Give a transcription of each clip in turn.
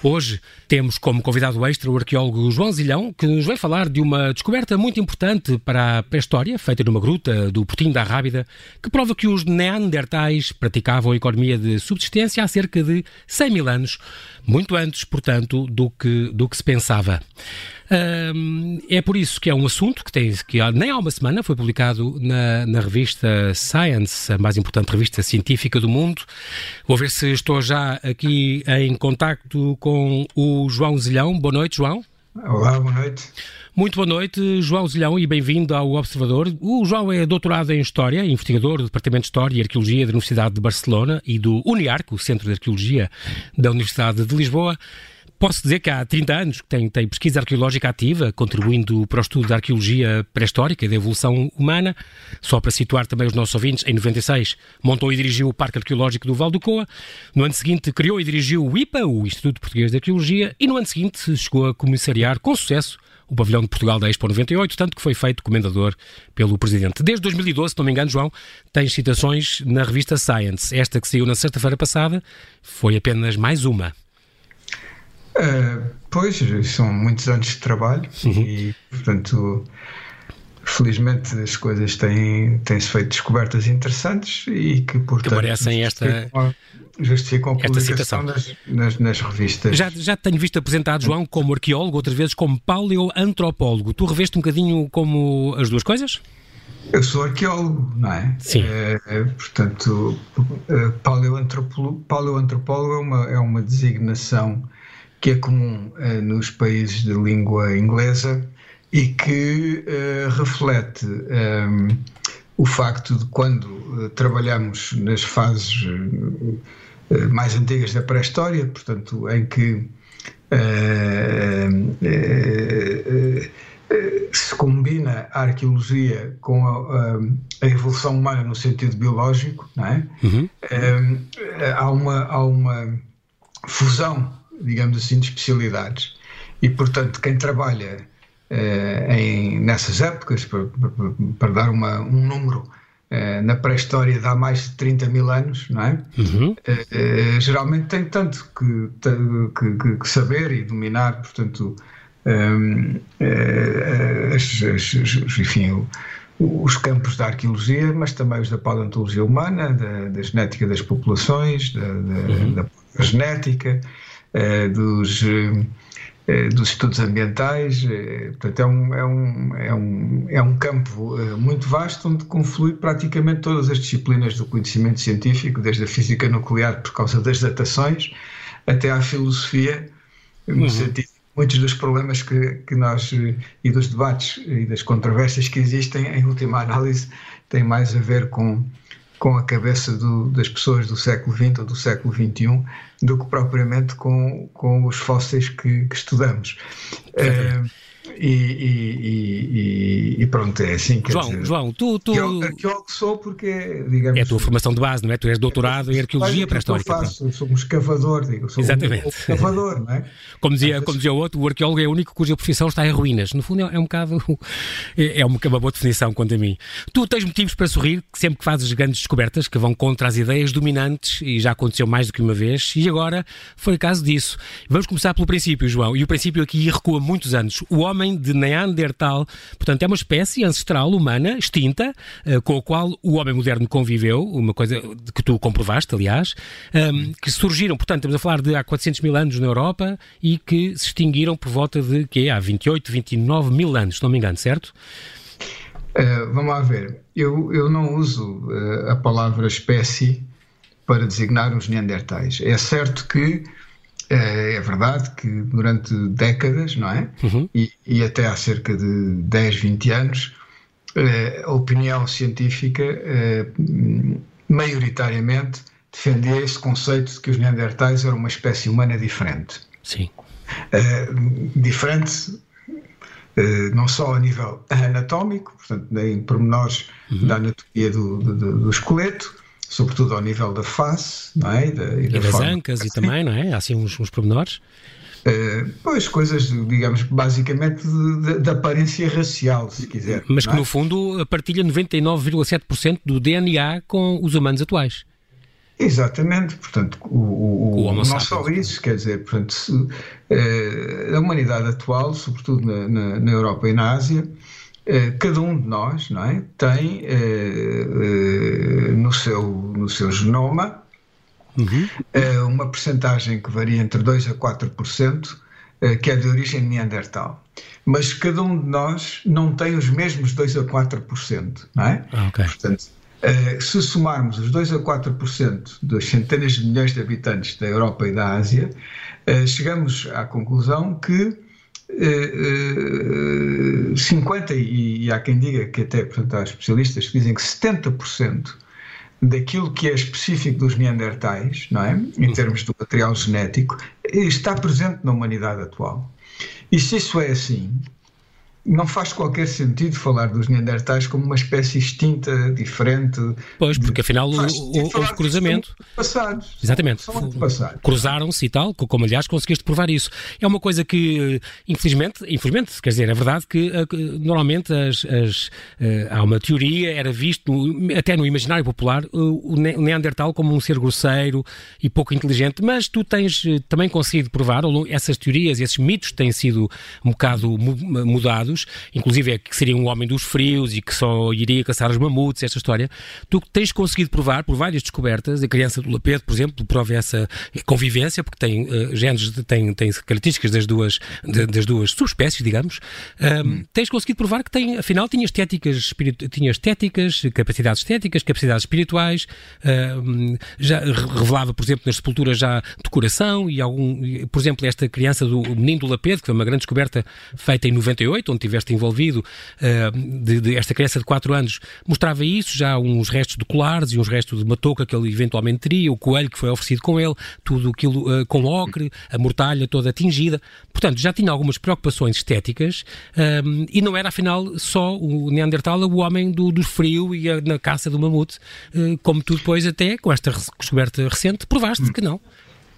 Hoje temos como convidado extra o arqueólogo João Zilhão, que nos vem falar de uma descoberta muito importante para a pré-história, feita numa gruta do Portinho da Rábida, que prova que os neandertais praticavam a economia de subsistência há cerca de 100 mil anos, muito antes, portanto, do que, do que se pensava. É por isso que é um assunto que tem que nem há uma semana foi publicado na, na revista Science, a mais importante revista científica do mundo. Vou ver se estou já aqui em contacto com o João Zilhão. Boa noite, João. Olá, boa noite. Muito boa noite, João Zilhão, e bem-vindo ao Observador. O João é doutorado em História, investigador do Departamento de História e Arqueologia da Universidade de Barcelona e do UNIARC, o Centro de Arqueologia da Universidade de Lisboa. Posso dizer que há 30 anos que tem, pesquisa arqueológica ativa, contribuindo para o estudo da arqueologia pré-histórica e da evolução humana. Só para situar também os nossos ouvintes, em 96 montou e dirigiu o Parque Arqueológico do Val do Coa. No ano seguinte criou e dirigiu o IPA, o Instituto Português de Arqueologia, e no ano seguinte chegou a comissariar com sucesso o pavilhão de Portugal da Expo 98, tanto que foi feito comendador pelo Presidente. Desde 2012, se não me engano, João, tem citações na revista Science. Esta que saiu na sexta-feira passada foi apenas mais uma. Uh, pois, são muitos anos de trabalho uhum. e, portanto, felizmente as coisas têm, têm-se feito descobertas interessantes e que, portanto, que merecem esta, justificam a esta citação nas, nas, nas, revistas. Já, já tenho visto apresentado, João, como arqueólogo, outras vezes como paleoantropólogo. Tu reveste um bocadinho como as duas coisas? Eu sou arqueólogo, não é? Sim. É, portanto, paleoantropólogo, paleoantropólogo é, uma, é uma designação que é comum uh, nos países de língua inglesa e que uh, reflete um, ehm, o facto de quando trabalhamos nas fases mais antigas da pré-história, portanto, em que se combina a arqueologia com a, a, evolução humana no sentido biológico, não é? Uhum. Há, uma, há uma fusão digamos assim, de especialidades. E, portanto, quem trabalha eh, em, nessas épocas, para, para, para dar uma, um número, eh, na pré-história de há mais de 30 mil anos, não é? Uhum. Eh, geralmente tem tanto que, que, que, saber e dominar, portanto, as, as, enfim, os campos da arqueologia, mas também os da paleontologia humana, da, da genética das populações, da, da, uhum. da genética, eh, dos, eh, dos estudos ambientais. Eh, portanto, é um, é um, é um, é um campo muito vasto onde conflui praticamente todas as disciplinas do conhecimento científico, desde a física nuclear, por causa das datações, até à filosofia, no uhum. sentido muitos dos problemas que, que nós e dos debates e das controvérsias que existem, em última análise, têm mais a ver com com a cabeça do, das pessoas do século XX ou do século XXI do que propriamente com, com os fósseis que, que estudamos. É. Uh, e, e, e, e, pronto, é assim que João, dizer, João, tu. tu... Arqueólogo sou porque, digamos. É a tua formação de base, não é? Tu és doutorado é, em arqueologia pré-histórica. Eu faço, eu sou um escavador, digo. Sou Exatamente. Um, escavador, não é? Como dizia, como dizia o outro, o arqueólogo é o único cuja profissão está em ruínas. No fundo, é, é um bocado. É, é uma, uma boa definição, quanto a mim. Tu tens motivos para sorrir sempre que fazes grandes descobertas que vão contra as ideias dominantes, e já aconteceu mais do que uma vez, e agora foi o caso disso. Vamos começar pelo princípio, João. E o princípio aqui recua muitos anos. O homem de Neandertal. Portanto, é uma espécie ancestral humana, extinta, uh, com a qual o homem moderno conviveu, uma coisa que tu comprovaste, aliás, ehm, que surgiram, portanto, estamos a falar de há 400 mil anos na Europa e que se extinguiram por volta de, que há 28, 29 mil anos, se não me engano, certo? Uh, vamos lá ver. Eu, eu não uso uh, a palavra espécie para designar os neandertais. É certo que é, é verdade que durante décadas, não é? Uhum. E, e, até há cerca de 10, 20 anos, eh, a opinião científica eh, maioritariamente defendia esse conceito de que os Neandertais eram uma espécie humana diferente. Sim. Diferente não só a nível anatómico, portanto, em pormenores uhum. da anatomia do, do, do esqueleto, sobretudo ao nível da face, não é? E, da, e, e da das forma... ancas e também, não é? Há assim uns, uns pormenores. Uh, pois, coisas, digamos, basicamente da aparência racial, se quiser. Mas que, é? no fundo, partilha 99,7% do DNA com os humanos atuais. Exatamente, portanto, o, o, o não só isso, quer dizer, portanto, se, eh, a humanidade atual, sobretudo na, na, na Europa e na Ásia, cada um de nós não é, tem eh, eh no, seu, no seu genoma uhum. Eh, uma percentagem que varia entre 2% a 4%, eh, que é de origem neandertal. Mas cada um de nós não tem os mesmos 2 a 4%, não é? Ah, okay. Portanto, eh, se somarmos os 2 a 4% das centenas de milhões de habitantes da Europa e da Ásia, chegamos à conclusão que 50, e há quem diga que até, portanto, há especialistas que dizem que 70% daquilo que é específico dos Neandertais, não é? Em uhum. termos do material genético, está presente na humanidade atual. E se isso é assim, não faz qualquer sentido falar dos Neandertais como uma espécie extinta, diferente. Pois, porque afinal houve cruzamento. Passados. Exatamente. Cruzaram-se e tal, como aliás conseguiste provar isso. É uma coisa que, infelizmente, infelizmente, quer dizer, é verdade que, eh, normalmente as, as, uh, há uma teoria, era visto até no imaginário popular o Neandertal como um ser grosseiro e pouco inteligente, mas tu tens eh, também conseguido provar, essas teorias, esses mitos têm sido um bocado mudados inclusive é que seria um homem dos frios e que só iria caçar os mamutes, esta história, tu tens conseguido provar por várias descobertas, a criança do Lapedo, por exemplo, prova essa convivência, porque tem uh, genes, tem, tem características das duas, de, das duas subespécies, digamos, hum. tens conseguido provar que tem, afinal, tinha estéticas, tinha estéticas, capacidades estéticas, capacidades espirituais, uh, já revelava, por exemplo, nas sepulturas já decoração e algum, por exemplo, esta criança do menino do Lapedo, que foi uma grande descoberta feita em 98, onde estiveste envolvido, uh, de, de, esta criança de 4 anos, mostrava isso, já uns restos de colares e uns restos de uma touca que ele eventualmente teria, o coelho que foi oferecido com ele, tudo aquilo uh, com ocre, a mortalha toda atingida. Portanto, já tinha algumas preocupações estéticas um, e não era, afinal, só o Neandertal o homem do, do frio e a, na caça do mamute, uh, como tu depois até, com esta descoberta recente, provaste que não.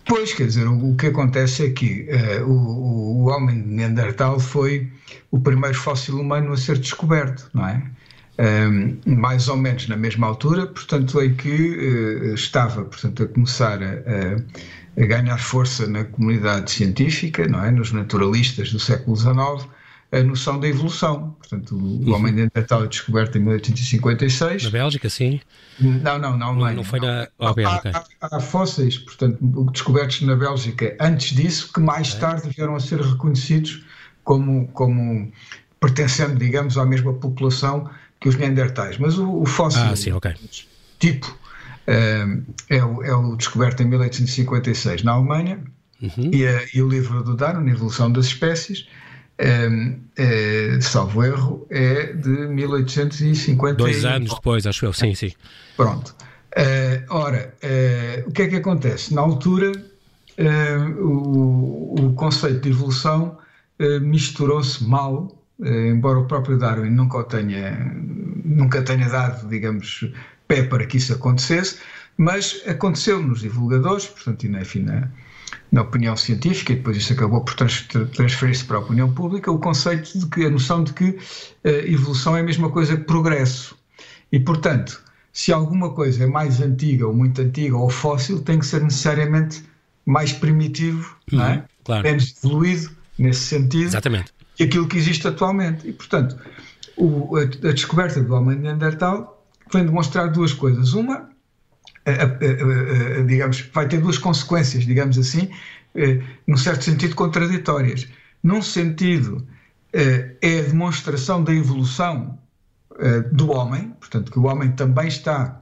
Pois, quer dizer, o, o que acontece é que uh, o, o, homem de Neandertal foi o primeiro fóssil humano a ser descoberto, não é? Um, mais ou menos na mesma altura, portanto, em que uh, estava portanto, a começar a, a, ganhar força na comunidade científica, não é? nos naturalistas do século XIX, a noção da evolução. Portanto, o uhum. homem de Neandertal é descoberto em 1856. Na Bélgica, sim? Não, não, na Alemanha. Não, não foi na Bélgica. Há, há, há, fósseis, portanto, descobertos na Bélgica antes disso, que mais tarde vieram a ser reconhecidos como, como pertencendo, digamos, à mesma população que os Neandertais. Mas o, o fóssil ah, sim, okay. tipo uh, é, o, é o descoberto em 1856 na Alemanha uhum. e, a, e, o livro do Darwin, Evolução das Espécies, é, salvo erro, é de 1850. Dois anos depois, acho eu, sim, sim. Pronto. Uh, ora, uh, o que é que acontece? Na altura, uh, o, o, conceito de evolução misturou-se mal, embora o próprio Darwin nunca tenha, nunca tenha dado, digamos, pé para que isso acontecesse, mas aconteceu nos divulgadores, portanto, e na, enfim, na, na opinião científica, e depois isso acabou por transferir-se para a opinião pública, o conceito de que, a noção de que a eh, evolução é a mesma coisa que progresso. E, portanto, se alguma coisa é mais antiga ou muito antiga ou fóssil, tem que ser necessariamente mais primitivo, uhum, não é? claro. menos evoluído nesse sentido Exatamente. que aquilo que existe atualmente. E, portanto, o, a, a, descoberta do homem de Neandertal vem demonstrar duas coisas. Uma, digamos, vai ter duas consequências, digamos assim, eh, num certo sentido contraditórias. Num sentido, eh, é a demonstração da evolução eh, do homem, portanto, que o homem também está,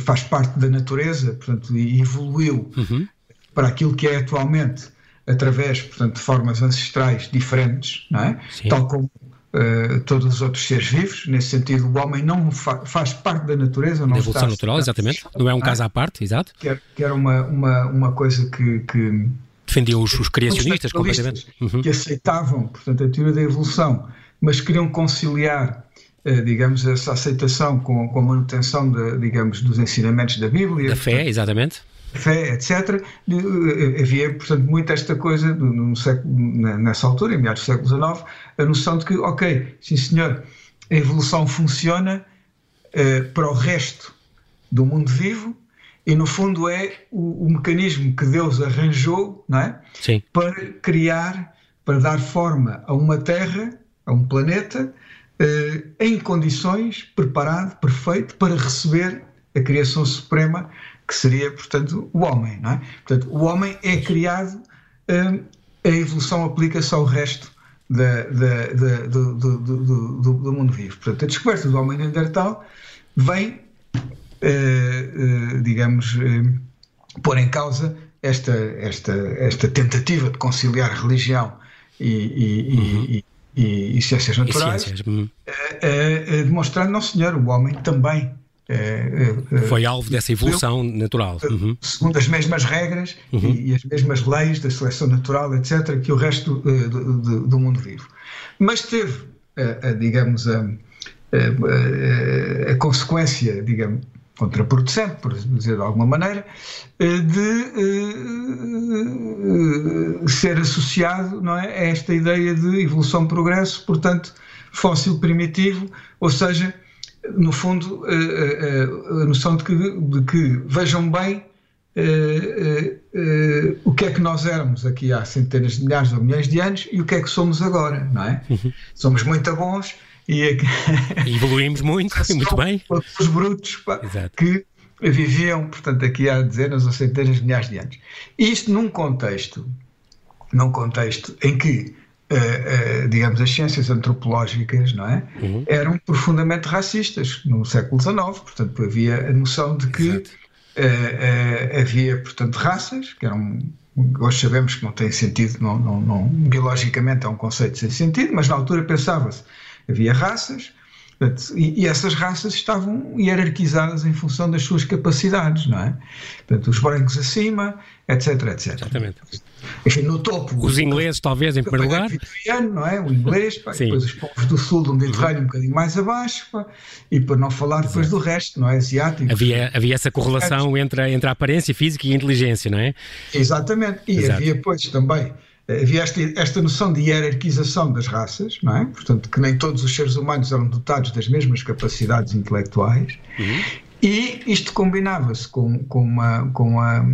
faz parte da natureza, portanto, e evoluiu uhum. para aquilo que é atualmente através, portanto, de formas ancestrais diferentes, não é? Tal como uh, todos os outros seres vivos. Nesse sentido, o homem não fa faz parte da natureza. Não da evolução natural, exatamente. Não é um caso à parte, exato. Que era, que era uma, uma, uma coisa que, que defendiam os, os criacionistas completamente. Uhum. Que aceitavam, portanto, a teoria da evolução, mas queriam conciliar, uh, digamos, essa aceitação com, com a manutenção, de, digamos, dos ensinamentos da Bíblia. Da fé, exatamente fé, etc. Eh, havia, portanto, muito esta coisa, no século, nessa altura, em meados do século XIX, a noção de que, ok, sim senhor, a evolução funciona uh, para o resto do mundo vivo e no fundo é o, o mecanismo que Deus arranjou não é? Sim. para criar, para dar forma a uma Terra, a um planeta, eh, em condições, preparado, perfeito, para receber a criação suprema, que seria, portanto, o homem. Não é? Portanto, o homem é criado, eh, a evolução aplica-se ao resto da, da, da, do, do, do, do, mundo vivo. Portanto, a descoberta do homem neandertal vem, eh, eh, digamos, eh, pôr em causa esta, esta, esta tentativa de conciliar religião e, e, uhum. e, e, e ciências naturais, ciências. Uhum. demonstrando, não senhor, o homem também foi alvo dessa evolução natural. Uhum. Segundo as mesmas regras uhum. e, e, as mesmas leis da seleção natural, etc., que o resto do, do, do mundo vive. Mas teve, digamos, a, a, a, a consequência, digamos, contraproducente, por dizer de alguma maneira, eh, de uh, ser associado não é, a esta ideia de evolução-progresso, portanto, fóssil primitivo, ou seja, no fundo, uh, uh, a noção de que, de que vejam bem o que é que nós éramos aqui há centenas de milhares ou milhões de anos e o que é que somos agora, não é? Uhum. Somos muito bons e, evoluímos muito, muito bem. Os brutos pá, que viviam, portanto, aqui há dezenas ou centenas de milhares de anos. Isto num contexto, num contexto em que, uh, uh, digamos, as ciências antropológicas, não é, uhum. eram profundamente racistas no século XIX. Portanto, havia a noção de que uh, havia, portanto, raças que eram hoje sabemos que não tem sentido, não, não, não, biologicamente é um conceito sem sentido, mas na altura pensava-se havia raças, e, e, essas raças estavam hierarquizadas em função das suas capacidades, não é? Portanto, os brancos acima, etc, etc. Exatamente. Enfim, no topo. Os ingleses, talvez, em primeiro lugar. não é? O inglês, pá, depois os povos do sul do Mediterrâneo, um bocadinho mais abaixo, pá, e para não falar depois Exato. do resto, não é? Asiático. Havia, havia essa correlação entre entre a aparência física e a inteligência, não é? Exatamente. E Exato. havia, pois, também havia esta, esta noção de hierarquização das raças, não é? Portanto, que nem todos os seres humanos eram dotados das mesmas capacidades intelectuais, uhum. e isto combinava-se com, com, uma, com, a,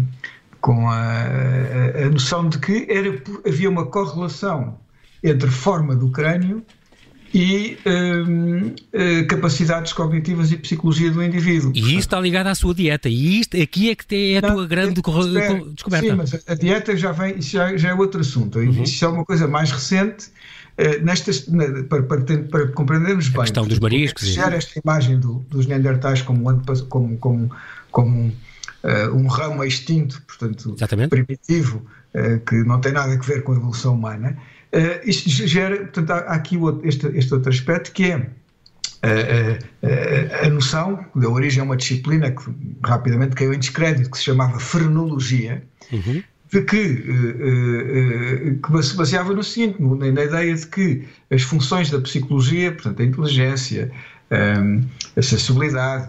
com a, a, a noção de que era, havia uma correlação entre forma do crânio e um, uh, eh, capacidades cognitivas e psicologia do indivíduo. E isso está ligado à sua dieta. E isto aqui é que é a tua grande é, descoberta. Sim, mas a dieta já vem, isso já, já é outro assunto. Uhum. Isso é uma coisa mais recente. Uh, nestas, na, para, para, para, compreendermos bem. A questão dos mariscos. Deixar esta imagem do, dos neandertais como, como, como, como uh, um ramo extinto, portanto, Exatamente. primitivo, uh, que não tem nada a ver com a evolução humana. Uh, isto gera, portanto, há, aqui este, este outro aspecto que é uh, uh, a noção da origem a uma disciplina que rapidamente caiu em descrédito, que se chamava frenologia, uhum. de que, que se baseava no seguinte, na, ideia de que as funções da psicologia, portanto, a inteligência, um, a sensibilidade,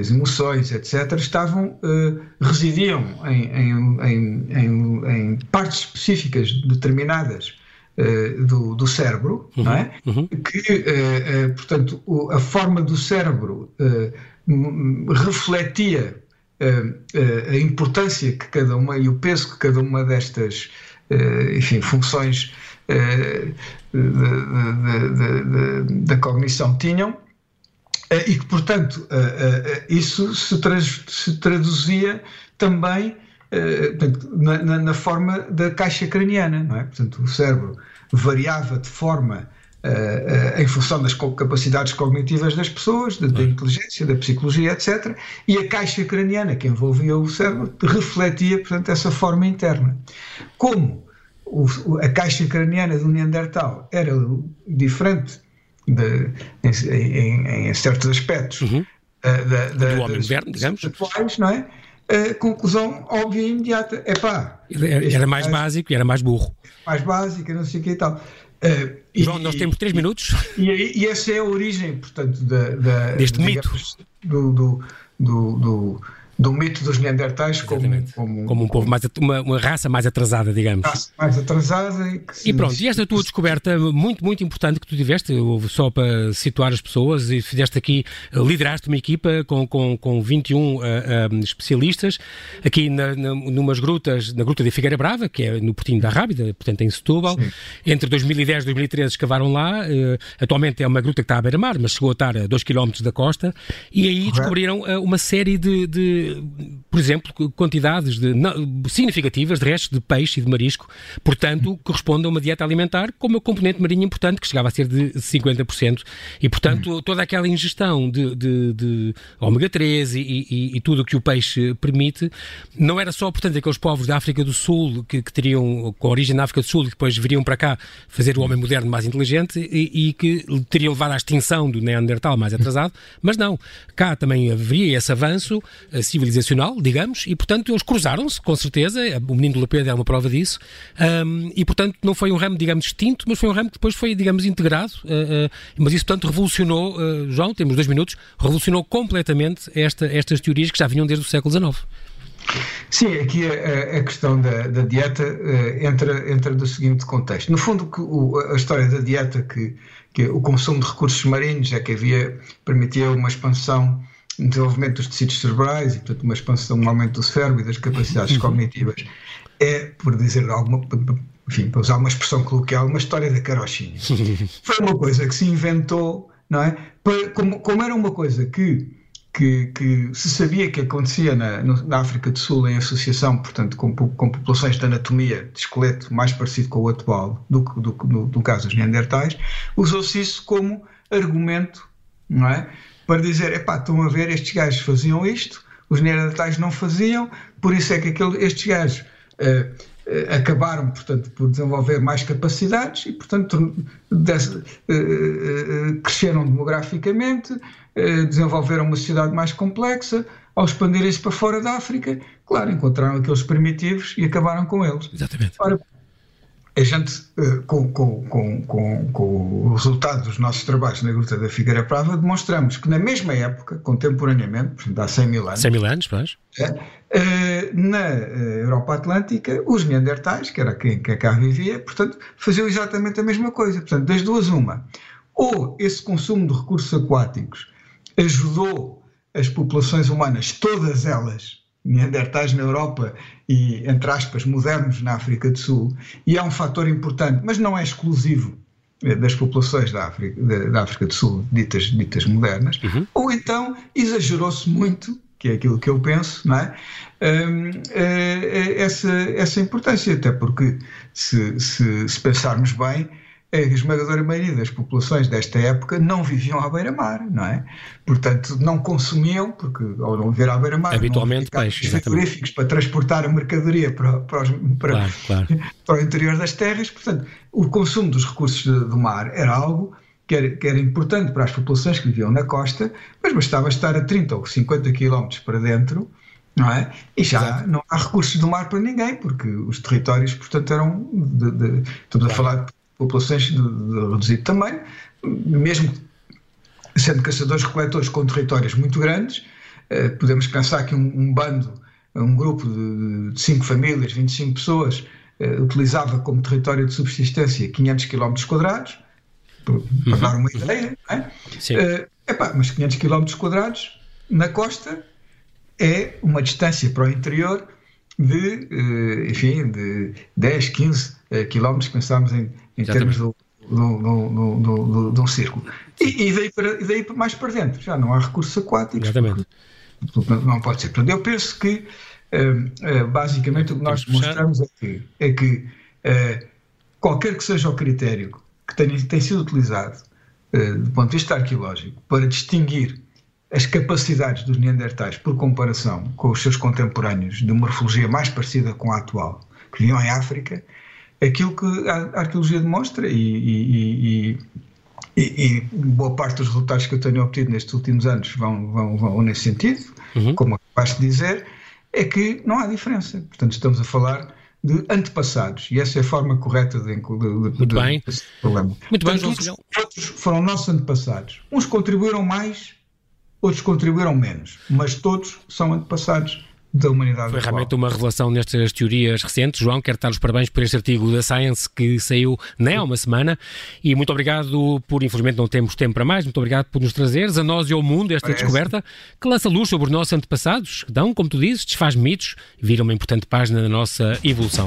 as emoções, etc., estavam, uh, residiam em, em, em, em, partes específicas determinadas uh, do, do, cérebro, uhum, não é? Uhum. que, uh, portanto, o, a forma do cérebro refletia a importância que cada uma e o peso que cada uma destas enfim, funções da cognição tinham e que, portanto, isso se traduzia também na, na, forma da caixa craniana, não é? Portanto, o cérebro variava de forma Uh, uh, em função das capacidades cognitivas das pessoas, da, da, inteligência, da psicologia, etc. E a caixa craniana que envolvia o cérebro refletia, portanto, essa forma interna. Como o, a caixa craniana do Neandertal era diferente de, em, em, em, certos aspectos uhum. uh, da, da, do homem moderno, digamos. Atuais, não é? A conclusão óbvia e imediata. É pá. Era, era mais básico e era mais burro. Mais básico, não sei o que e tal. Uh, João, e, nós temos três minutos. E, e, essa é a origem, portanto, da, da deste digamos, mito. Do, do, do, do do mito dos Neandertais como, como, como, um povo mais uma, uma, raça mais atrasada, digamos. Raça mais atrasada e, que e pronto, e esta tua descoberta muito, muito importante que tu tiveste, só para situar as pessoas, e fizeste aqui, lideraste uma equipa com, com, com 21 uh, uh, especialistas aqui na, na, numas grutas, na Gruta de Figueira Brava, que é no Portinho da Rábida, portanto em Setúbal. Sim. Entre 2010 e 2013 escavaram lá, uh, atualmente é uma gruta que está à beira-mar, mas chegou a estar a 2 km da costa, e aí Correto. descobriram uh, uma série de, de, por exemplo, quantidades de, significativas de restos de peixe e de marisco, portanto, corresponde a uma dieta alimentar com uma componente marinha importante, que chegava a ser de 50%, e portanto, toda aquela ingestão de, de, de ômega 3 e, e, e tudo o que o peixe permite, não era só, portanto, aqueles povos da África do Sul que, que teriam, com origem na África do Sul, e depois viriam para cá fazer o homem moderno mais inteligente e, e que teria levado à extinção do Neandertal mais atrasado, mas não. Cá também haveria esse avanço uh, civilizacional, digamos, e portanto eles cruzaram-se, com certeza. O menino do Lapeda é uma prova disso. Um, e portanto não foi um ramo, digamos, extinto, mas foi um ramo que depois foi, digamos, integrado. Uh, uh, mas isso, portanto, revolucionou, João, temos dois minutos, revolucionou completamente esta, estas teorias que já vinham desde o século XIX. Sim, aqui a, a questão da, da dieta uh, entra, entra do seguinte contexto. No fundo, o, a história da dieta, que, que o consumo de recursos marinhos é que havia, permitia uma expansão, um desenvolvimento dos tecidos cerebrais e, portanto, uma expansão, um aumento do cérebro e das capacidades uhum. cognitivas, é, por dizer alguma, enfim, para usar uma expressão coloquial, uma história da carochinha. Foi uma coisa que se inventou, não é? Como, como era uma coisa que que, que, se sabia que acontecia na, na, África do Sul em associação, portanto, com, com, populações de anatomia de esqueleto mais parecido com o atual do que do, do, do, caso dos Neandertais, usou-se isso como argumento, não é? Para dizer, epá, estão a ver, estes gajos faziam isto, os Neandertais não faziam, por isso é que aquele, estes gajos uh, uh, acabaram, portanto, por desenvolver mais capacidades e, portanto, des, uh, cresceram demograficamente, desenvolveram uma sociedade mais complexa, ao expandirem-se para fora da África, claro, encontraram aqueles primitivos e acabaram com eles. Exatamente. Ora, a gente, eh, com, com, com, com, o resultado dos nossos trabalhos na Gruta da Figueira Prava, demonstramos que na mesma época, contemporaneamente, portanto há 100 mil anos, 100 mil anos. É, na Europa Atlântica, os Neandertais, que era quem, quem cá vivia, portanto, faziam exatamente a mesma coisa. Portanto, das duas, uma. Ou esse consumo de recursos aquáticos ajudou as populações humanas, todas elas, neandertais na Europa e, entre aspas, modernos na África do Sul, e é um fator importante, mas não é exclusivo eh, das populações da África, da África do Sul ditas, ditas modernas, uhum. ou então exagerou-se muito, que é aquilo que eu penso, não é? Um, eh, essa, essa importância, até porque se, se, se pensarmos bem, a esmagadora maioria das populações desta época não viviam à beira-mar, não é? Portanto, não consumiam, porque ao não viver à beira-mar, habitualmente peixe, frigoríficos para transportar a mercadoria para, para, os, para, claro, claro. para, o interior das terras. Portanto, o consumo dos recursos do mar era algo que era, que era, importante para as populações que viviam na costa, mas bastava estar a 30 ou 50 quilómetros para dentro. Não é? E já Exato. não há recursos do mar para ninguém, porque os territórios, portanto, eram. De, de, estamos claro. a falar de populações de, de reduzido tamanho, mesmo sendo caçadores-coletores com territórios muito grandes, eh, podemos pensar que um, um bando, um grupo de, de cinco famílias, 25 pessoas, eh, utilizava como território de subsistência 500 km quadrados, para, uhum. dar uma ideia, não é? Sim. Uh, epá, mas 500 km quadrados na costa é uma distância para o interior de, uh, enfim, de 10, 15 uh, quilómetros, pensamos em em termos do, do, do, do, do, um círculo. E, e, daí para, daí mais para dentro, já não há recursos aquáticos. Exatamente. Não pode ser. Portanto, eu penso que, uh, uh, basicamente, o que nós demonstramos é que, é que uh, qualquer que seja o critério que tenha, tem sido utilizado do ponto de vista arqueológico para distinguir as capacidades dos Neandertais por comparação com os seus contemporâneos de morfologia mais parecida com a atual, que viviam em África, aquilo que a arqueologia demonstra e, e, e, e, boa parte dos resultados que eu tenho obtido nestes últimos anos vão, vão, vão nesse sentido, uhum. como acabaste de dizer, é que não há diferença. Portanto, estamos a falar de antepassados e essa é a forma correta de, de, de, Muito de, bem. problema. Muito Portanto, bem, João Outros foram nossos antepassados. Uns contribuíram mais outros contribuíram menos, mas todos são antepassados da humanidade Foi atual. realmente uma revelação nestas teorias recentes. João, quero dar os parabéns por este artigo da Science que saiu nem há uma semana e muito obrigado por, infelizmente não temos tempo para mais, muito obrigado por nos trazeres a nós e ao mundo esta Parece. descoberta que lança luz sobre os nossos antepassados, que dão, como tu dizes, desfaz mitos e vira uma importante página da nossa evolução.